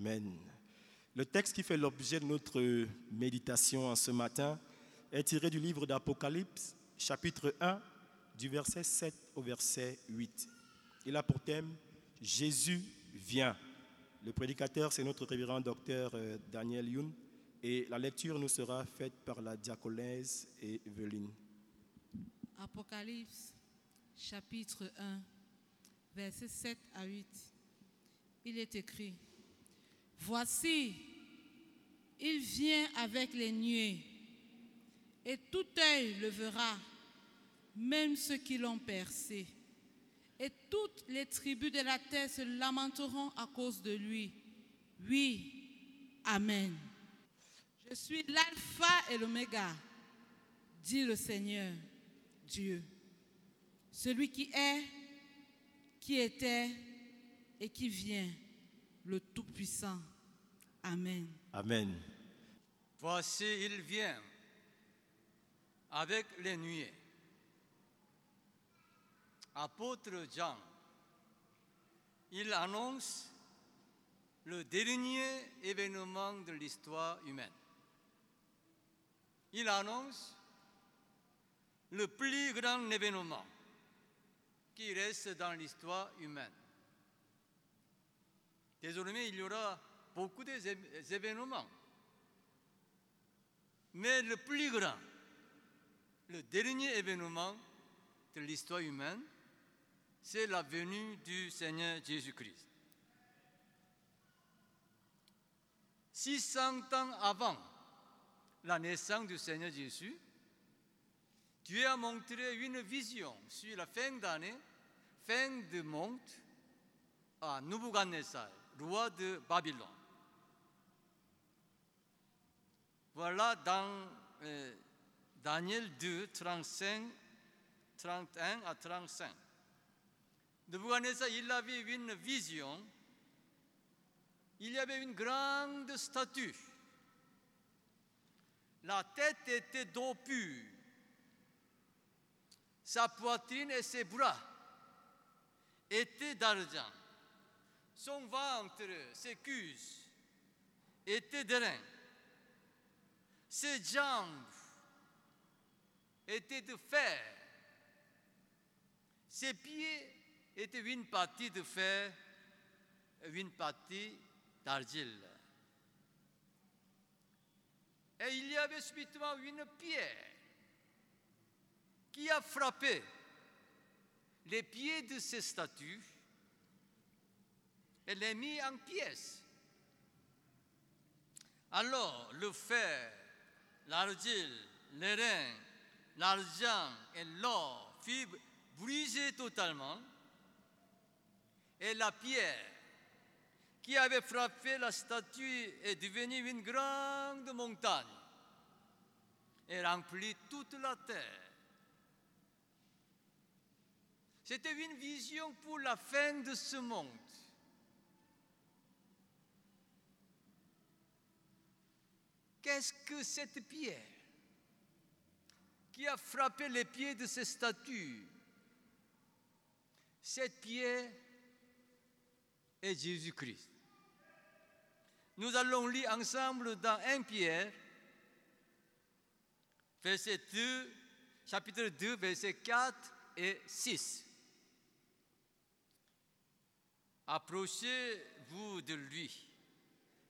Amen. Le texte qui fait l'objet de notre méditation en ce matin est tiré du livre d'Apocalypse, chapitre 1, du verset 7 au verset 8. Il a pour thème Jésus vient. Le prédicateur, c'est notre révérend docteur euh, Daniel Youn, et la lecture nous sera faite par la diaconesse et Evelyne. Apocalypse chapitre 1, versets 7 à 8. Il est écrit, Voici, il vient avec les nuées, et tout œil le verra, même ceux qui l'ont percé. Et toutes les tribus de la terre se lamenteront à cause de lui. Oui, Amen. Je suis l'alpha et l'oméga, dit le Seigneur Dieu, celui qui est, qui était et qui vient, le Tout-Puissant. Amen. Amen. Voici, il vient avec les nuées. Apôtre Jean, il annonce le dernier événement de l'histoire humaine. Il annonce le plus grand événement qui reste dans l'histoire humaine. Désormais, il y aura beaucoup d'événements. Mais le plus grand, le dernier événement de l'histoire humaine, c'est la venue du Seigneur Jésus-Christ. 600 ans avant la naissance du Seigneur Jésus, Dieu a montré une vision sur la fin d'année, fin du monde, à Nebuchadnezzar, roi de Babylone. Voilà dans euh, Daniel 2, 35, 31 à 35. Nebuchadnezzar, il avait une vision. Il y avait une grande statue. La tête était d'eau. Sa poitrine et ses bras étaient d'argent. Son ventre, ses cuisses étaient d'airain. Ses jambes étaient de fer. Ses pieds étaient une partie de fer, une partie d'argile. Et il y avait subitement une pierre qui a frappé les pieds de ces statues et les mis en pièces. Alors le fer, l'argile, l'airain, l'argent et l'or furent brisés totalement et la pierre qui avait frappé la statue est devenue une grande montagne et remplit toute la terre. C'était une vision pour la fin de ce monde. Qu'est-ce que cette pierre qui a frappé les pieds de ces statues? Cette pierre est Jésus-Christ. Nous allons lire ensemble dans 1 Pierre, verset 2, chapitre 2, verset 4 et 6. Approchez-vous de lui,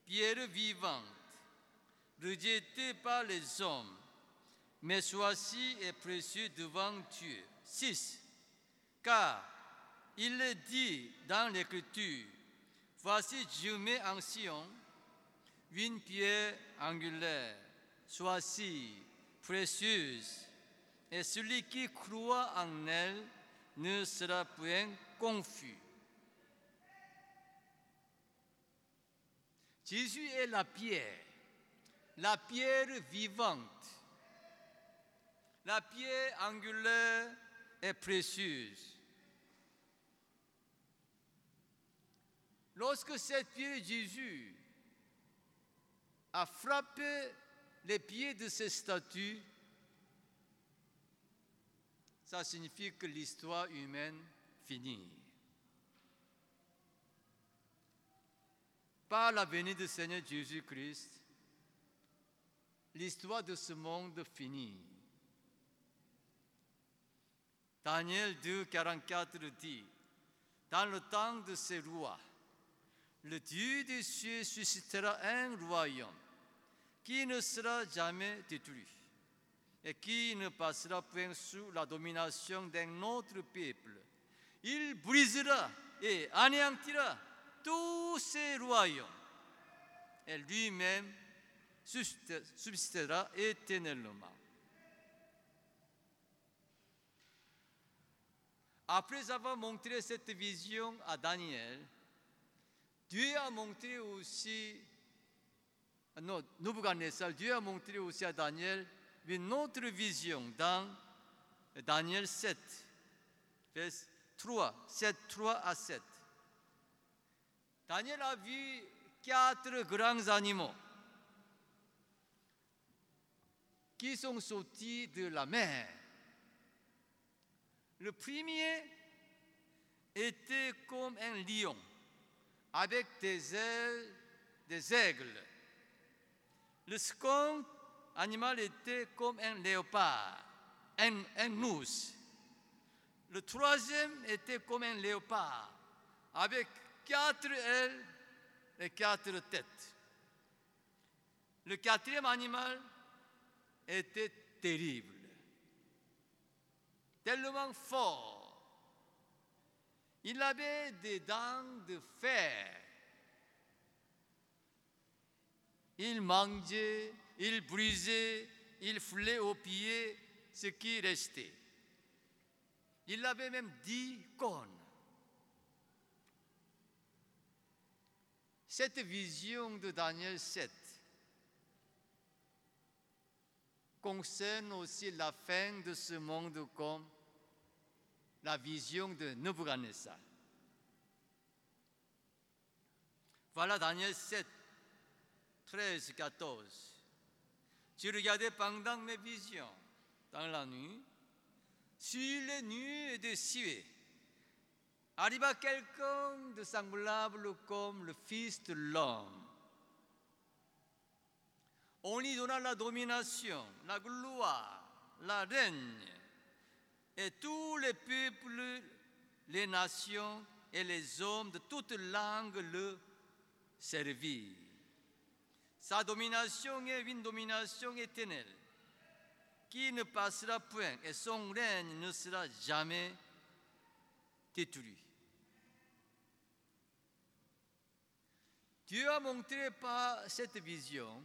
pierre vivante, rejetée par les hommes, mais choisie et précieux devant Dieu. 6. Car il est dit dans l'Écriture, Voici, je mets en Sion une pierre angulaire, choisie, précieuse, et celui qui croit en elle ne sera point confus. Jésus est la pierre, la pierre vivante, la pierre angulaire et précieuse. Lorsque cette pierre Jésus a frappé les pieds de ces statues, ça signifie que l'histoire humaine finit. par la venue du Seigneur Jésus-Christ, l'histoire de ce monde finit. Daniel 2, 44 dit, dans le temps de ces rois, le Dieu des cieux suscitera un royaume qui ne sera jamais détruit et qui ne passera point sous la domination d'un autre peuple. Il brisera et anéantira tous ces royaumes et lui-même subsistera éternellement. Après avoir montré cette vision à Daniel, Dieu a montré aussi, non, Dieu a montré aussi à Daniel une autre vision dans Daniel 7, verset 3, 7, 3 à 7. Daniel a vu quatre grands animaux qui sont sortis de la mer. Le premier était comme un lion avec des ailes, des aigles. Le second animal était comme un léopard, un, un ours. Le troisième était comme un léopard, avec quatre ailes et quatre têtes. Le quatrième animal était terrible, tellement fort. Il avait des dents de fer. Il mangeait, il brisait, il foulait aux pieds ce qui restait. Il avait même dix cornes. Cette vision de Daniel 7 concerne aussi la fin de ce monde comme la vision de Nebuchadnezzar. Voilà Daniel 7, 13, 14. Tu regardais pendant mes visions dans la nuit, sur les nuits de cieux, arriva quelqu'un de semblable comme le Fils de l'homme on lui donna la domination, la gloire, la règne. Et tous les peuples, les nations et les hommes de toutes langues le servirent. Sa domination est une domination éternelle qui ne passera point et son règne ne sera jamais détruit. Dieu a montré par cette vision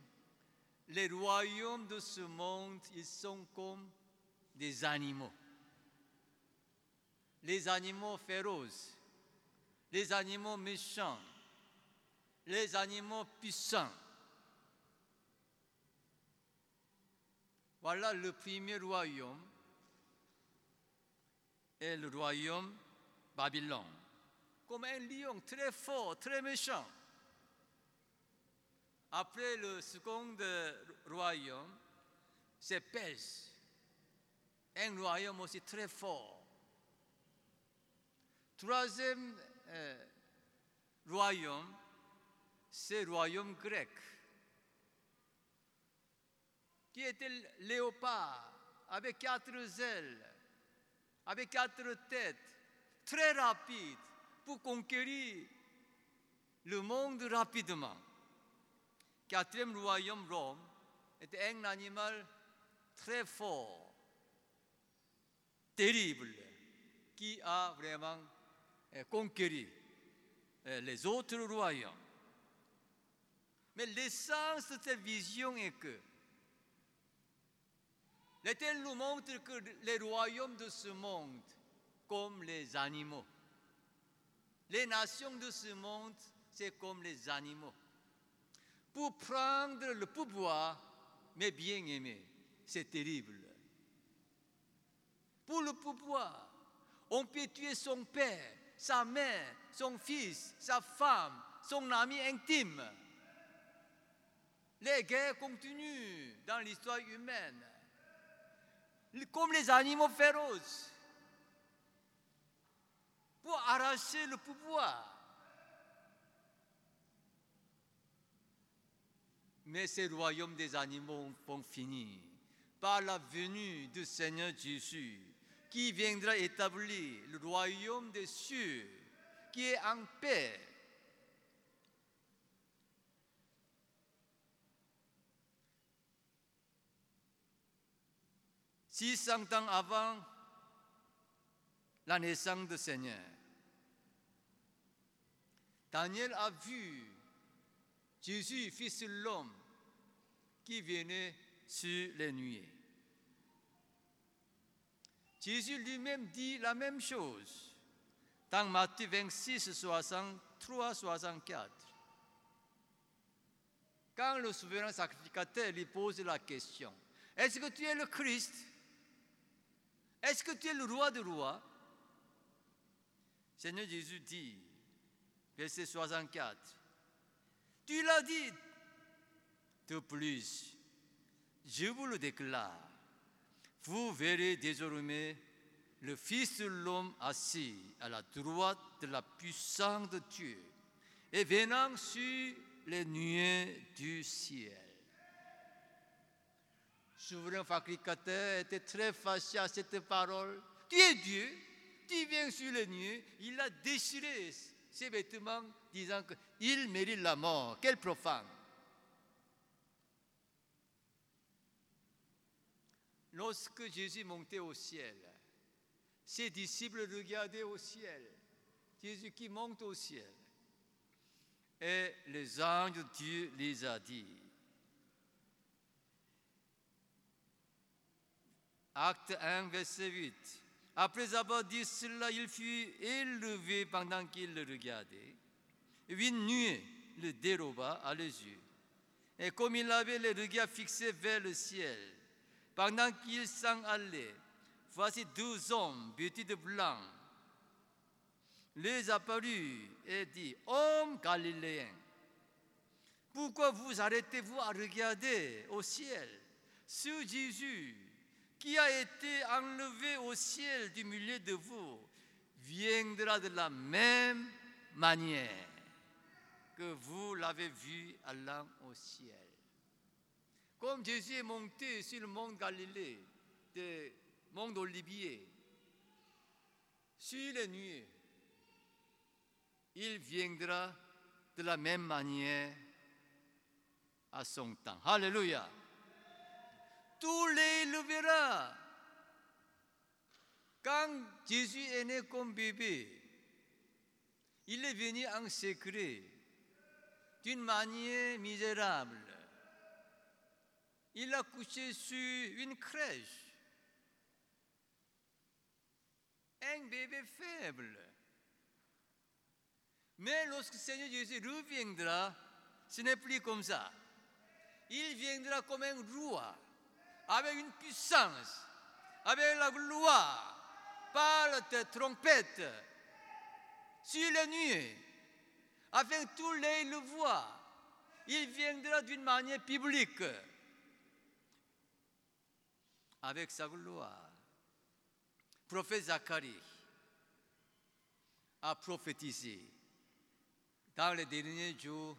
les royaumes de ce monde, ils sont comme des animaux. Les animaux féroces, les animaux méchants, les animaux puissants. Voilà le premier royaume et le royaume Babylone. Comme un lion très fort, très méchant. Après le second royaume, c'est Perse, un royaume aussi très fort. Troisième euh, royaume, c'est le royaume grec, qui était léopard, avec quatre ailes, avec quatre têtes, très rapide pour conquérir le monde rapidement quatrième royaume Rome était un animal très fort, terrible, qui a vraiment eh, conquéri eh, les autres royaumes. Mais l'essence de cette vision est que l'Éternel nous montre que les royaumes de ce monde, comme les animaux, les nations de ce monde, c'est comme les animaux pour prendre le pouvoir, mais bien aimé, c'est terrible. Pour le pouvoir, on peut tuer son père, sa mère, son fils, sa femme, son ami intime. Les guerres continuent dans l'histoire humaine, comme les animaux féroces, pour arracher le pouvoir. Mais ces royaumes des animaux vont finir par la venue du Seigneur Jésus, qui viendra établir le royaume des cieux, qui est en paix. Six cent ans avant la naissance du Seigneur, Daniel a vu Jésus, fils de l'homme, qui venait sur les nuées. Jésus lui-même dit la même chose dans Matthieu 26, 63, 64. Quand le souverain sacrificateur lui pose la question, est-ce que tu es le Christ? Est-ce que tu es le roi des rois Seigneur Jésus dit, verset 64, tu l'as dit, de plus, je vous le déclare, vous verrez désormais le Fils de l'homme assis à la droite de la puissance de Dieu et venant sur les nuées du ciel. Souverain fabricateur était très fâché à cette parole. Tu es Dieu, tu viens sur les nuées. Il a déchiré ses vêtements, disant qu'il mérite la mort. Quel profane! Lorsque Jésus montait au ciel, ses disciples regardaient au ciel, Jésus qui monte au ciel. Et les anges de Dieu les a dit. Acte 1, verset 8. Après avoir dit cela, il fut élevé pendant qu'il le regardait. Une nuée le déroba à les yeux. Et comme il avait les regards fixés vers le ciel, pendant qu'il s'en allait, voici deux hommes vêtus de blanc les apparus et dit, Homme galiléen, pourquoi vous arrêtez-vous à regarder au ciel ce Jésus qui a été enlevé au ciel du milieu de vous viendra de la même manière que vous l'avez vu allant au ciel. Comme Jésus est monté sur le mont Galilée, le mont Olivier, sur les nuées, il viendra de la même manière à son temps. Alléluia. Tous les le. Quand Jésus est né comme bébé, il est venu en secret, d'une manière misérable. Il a couché sur une crèche. Un bébé faible. Mais lorsque le Seigneur Jésus reviendra, ce n'est plus comme ça. Il viendra comme un roi, avec une puissance, avec la gloire, par de trompettes, sur les nuées, que tous les le. Il viendra d'une manière publique, avec sa gloire. Prophète Zacharie a prophétisé dans les derniers jours,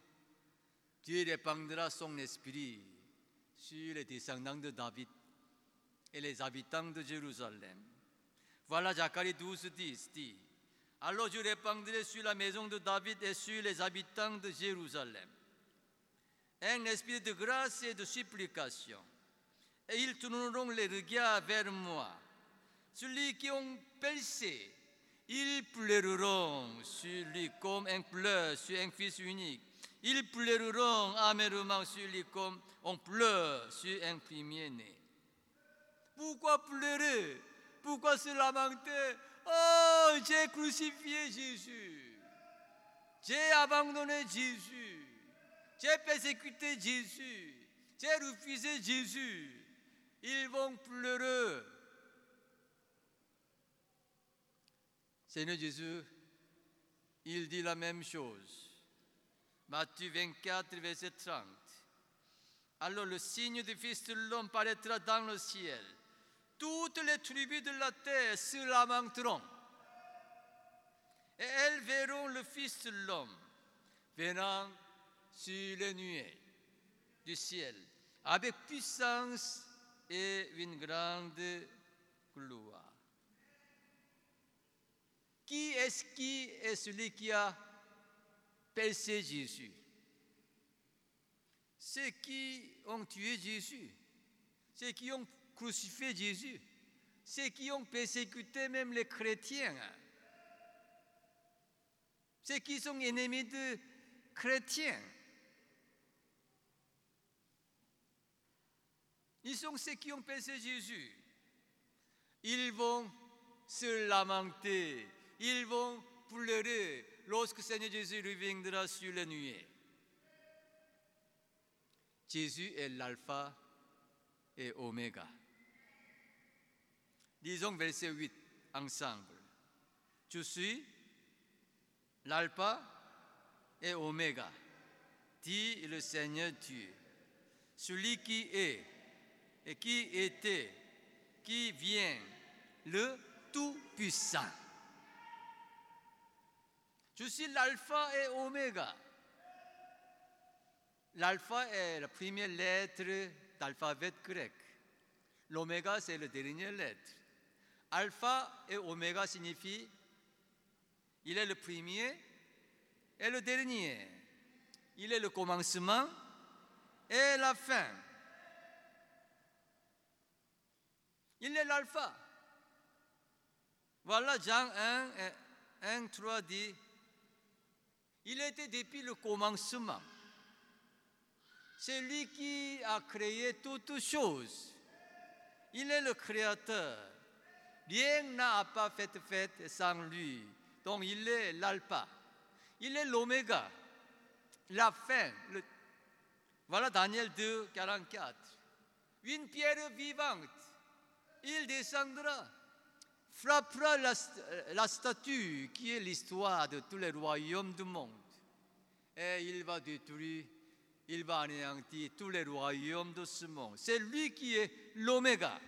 Dieu répandra son esprit sur les descendants de David et les habitants de Jérusalem. Voilà Zacharie 12, 10 dit, Alors je répandrai sur la maison de David et sur les habitants de Jérusalem un esprit de grâce et de supplication. Et ils tourneront les regards vers moi. Celui qui ont percé ils pleureront sur lui comme un pleur sur un fils unique. Ils pleureront amèrement sur lui comme on pleure sur un premier-né. Pourquoi pleurer? Pourquoi se lamenter? Oh, j'ai crucifié Jésus. J'ai abandonné Jésus. J'ai persécuté Jésus. J'ai refusé Jésus. Ils vont pleurer. Seigneur Jésus, il dit la même chose. Matthieu 24, verset 30. Alors le signe du Fils de l'homme paraîtra dans le ciel. Toutes les tribus de la terre se lamenteront. Et elles verront le Fils de l'homme venant sur les nuées. du ciel, avec puissance et une grande gloire. Qui est-ce qui est celui qui a percé Jésus? Ceux qui ont tué Jésus, ceux qui ont crucifié Jésus, ceux qui ont persécuté même les chrétiens, ceux qui sont ennemis de chrétiens. Ils sont ceux qui ont percé Jésus. Ils vont se lamenter, ils vont pleurer lorsque Seigneur Jésus reviendra sur les nuées. Jésus est l'alpha et oméga. Disons verset 8 ensemble. Je suis l'alpha et oméga, dit le Seigneur Dieu, celui qui est et qui était, qui vient, le Tout-Puissant. Je suis l'alpha et oméga. L'alpha est la première lettre d'alphabet grec. L'oméga, c'est la dernière lettre. Alpha et oméga signifient il est le premier et le dernier. Il est le commencement et la fin. Il est l'alpha. Voilà Jean 1, 1, 3 dit, il était depuis le commencement. C'est lui qui a créé toutes choses. Il est le créateur. Rien n'a pas fait fait sans lui. Donc il est l'alpha. Il est l'oméga. La fin. Voilà Daniel 2, 44. Une pierre vivante. Il descendra, frappera la, la statue qui est l'histoire de tous les royaumes du monde. Et il va détruire, il va anéantir tous les royaumes de ce monde. C'est lui qui est l'oméga.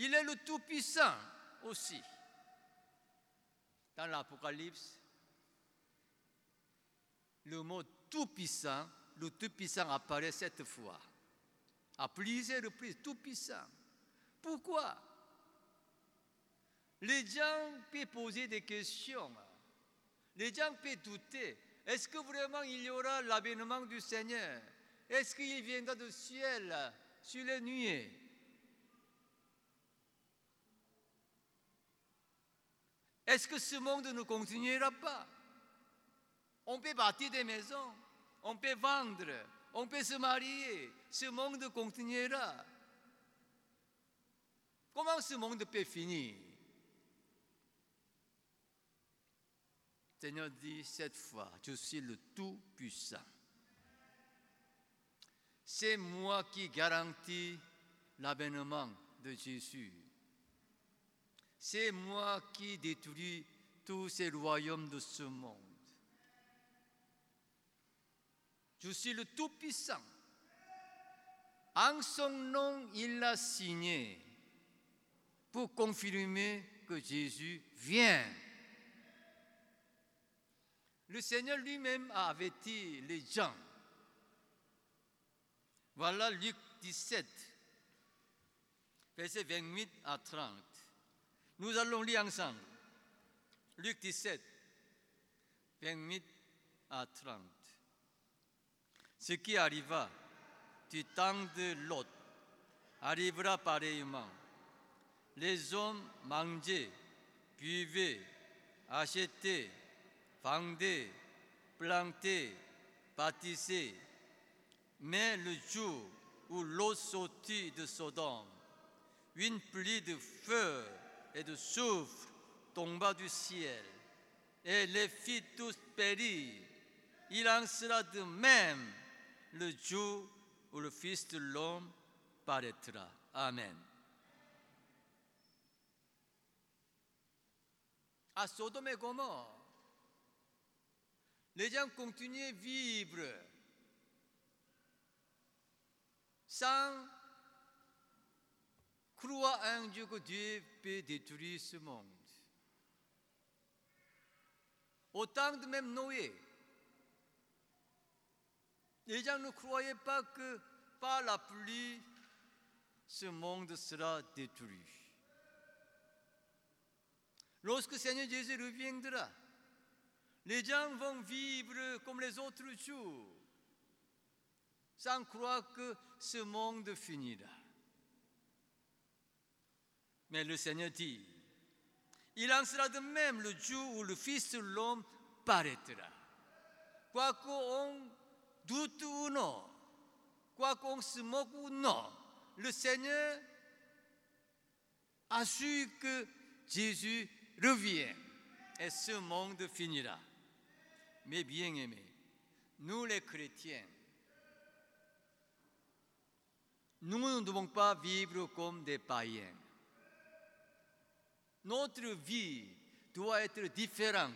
Il est le Tout-Puissant aussi. Dans l'Apocalypse, le mot Tout-Puissant, le Tout-Puissant apparaît cette fois. À plusieurs reprises, Tout-Puissant. Pourquoi? Les gens peuvent poser des questions. Les gens peuvent douter. Est-ce que vraiment il y aura l'avènement du Seigneur? Est-ce qu'il viendra du ciel sur les nuées? Est-ce que ce monde ne continuera pas? On peut bâtir des maisons, on peut vendre, on peut se marier. Ce monde continuera. Comment ce monde peut finir? Seigneur dit cette fois, je suis le Tout-Puissant. C'est moi qui garantis l'avènement de Jésus. C'est moi qui détruis tous ces royaumes de ce monde. Je suis le Tout-Puissant. En son nom, il l'a signé pour confirmer que Jésus vient. Le Seigneur lui-même a averti les gens. Voilà Luc 17, versets 28 à 30. Nous allons lire ensemble. Luc 17, 28 à 30. Ce qui arriva du temps de Lot arrivera pareillement. Les hommes mangeaient, buvaient, achetaient, vendaient, plantaient, bâtissaient. Mais le jour où l'eau sortit de Sodome, une pluie de feu et de soufre tomba du ciel et les fit tous périr. Il en sera de même le jour où le Fils de l'homme paraîtra. Amen. À Sodome et Gomorre, les gens continuaient à vivre sans croire un Dieu que Dieu peut détruire ce monde. Au temps de même Noé, Les gens ne croyaient pas que par la pluie, ce monde sera détruit. Lorsque Seigneur Jésus reviendra, les gens vont vivre comme les autres jours, sans croire que ce monde finira. Mais le Seigneur dit, il en sera de même le jour où le Fils de l'homme paraîtra. Quoi qu'on doute ou non, quoi qu'on se moque ou non, le Seigneur assure que Jésus revient et ce monde finira. Mais bien aimés, nous les chrétiens, nous ne devons pas vivre comme des païens. Notre vie doit être différente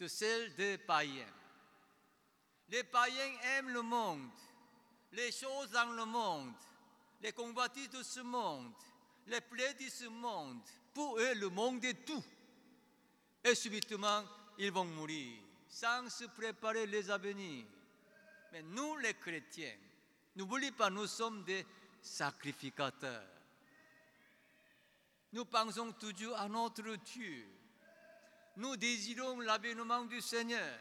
de celle des païens. Les païens aiment le monde, les choses dans le monde, les convoitises de ce monde, les plaies de ce monde. Pour eux, le monde est tout. Et subitement, ils vont mourir sans se préparer les avenirs. Mais nous, les chrétiens, n'oubliez pas, nous sommes des sacrificateurs. Nous pensons toujours à notre Dieu. Nous désirons l'avènement du Seigneur.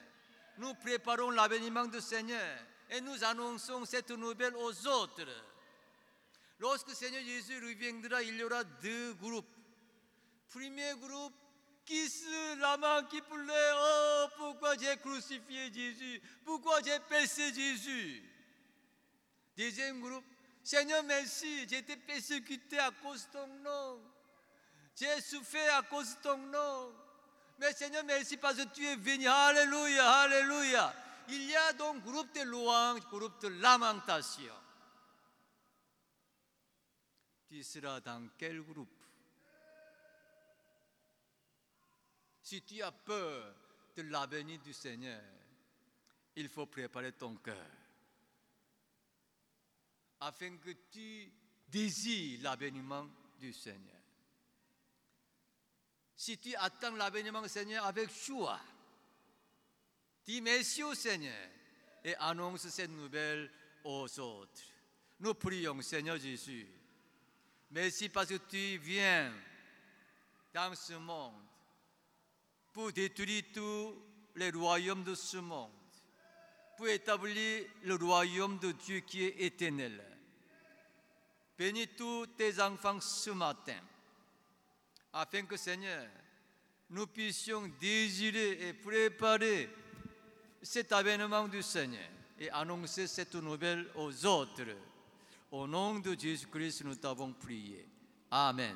Nous préparons l'avènement du Seigneur et nous annonçons cette nouvelle aux autres. Lorsque le Seigneur Jésus reviendra, il y aura deux groupes. Premier groupe, qui se lament, qui pleure, oh, pourquoi j'ai crucifié Jésus, pourquoi j'ai percé Jésus? Deuxième groupe, Seigneur, merci, j'ai été persécuté à cause de ton nom. J'ai souffert à cause de ton nom. Mais Seigneur, merci parce que tu es venu. Alléluia, Alléluia. Il y a donc groupe de louanges, groupe de lamentation. Tu seras dans quel groupe? Si tu as peur de l'avenir du Seigneur, il faut préparer ton cœur afin que tu désires l'avènement du Seigneur. Si tu attends l'avènement Seigneur avec joie, dis merci au Seigneur et annonce cette nouvelle aux autres. Nous prions, Seigneur Jésus. Merci parce que tu viens dans ce monde pour détruire tous les royaumes de ce monde, pour établir le royaume de Dieu qui est éternel. Bénis tous tes enfants ce matin, afin que Seigneur, nous puissions désirer et préparer cet avènement du Seigneur et annoncer cette nouvelle aux autres. Au nom de Jésus-Christ, nous t'avons prié. Amen.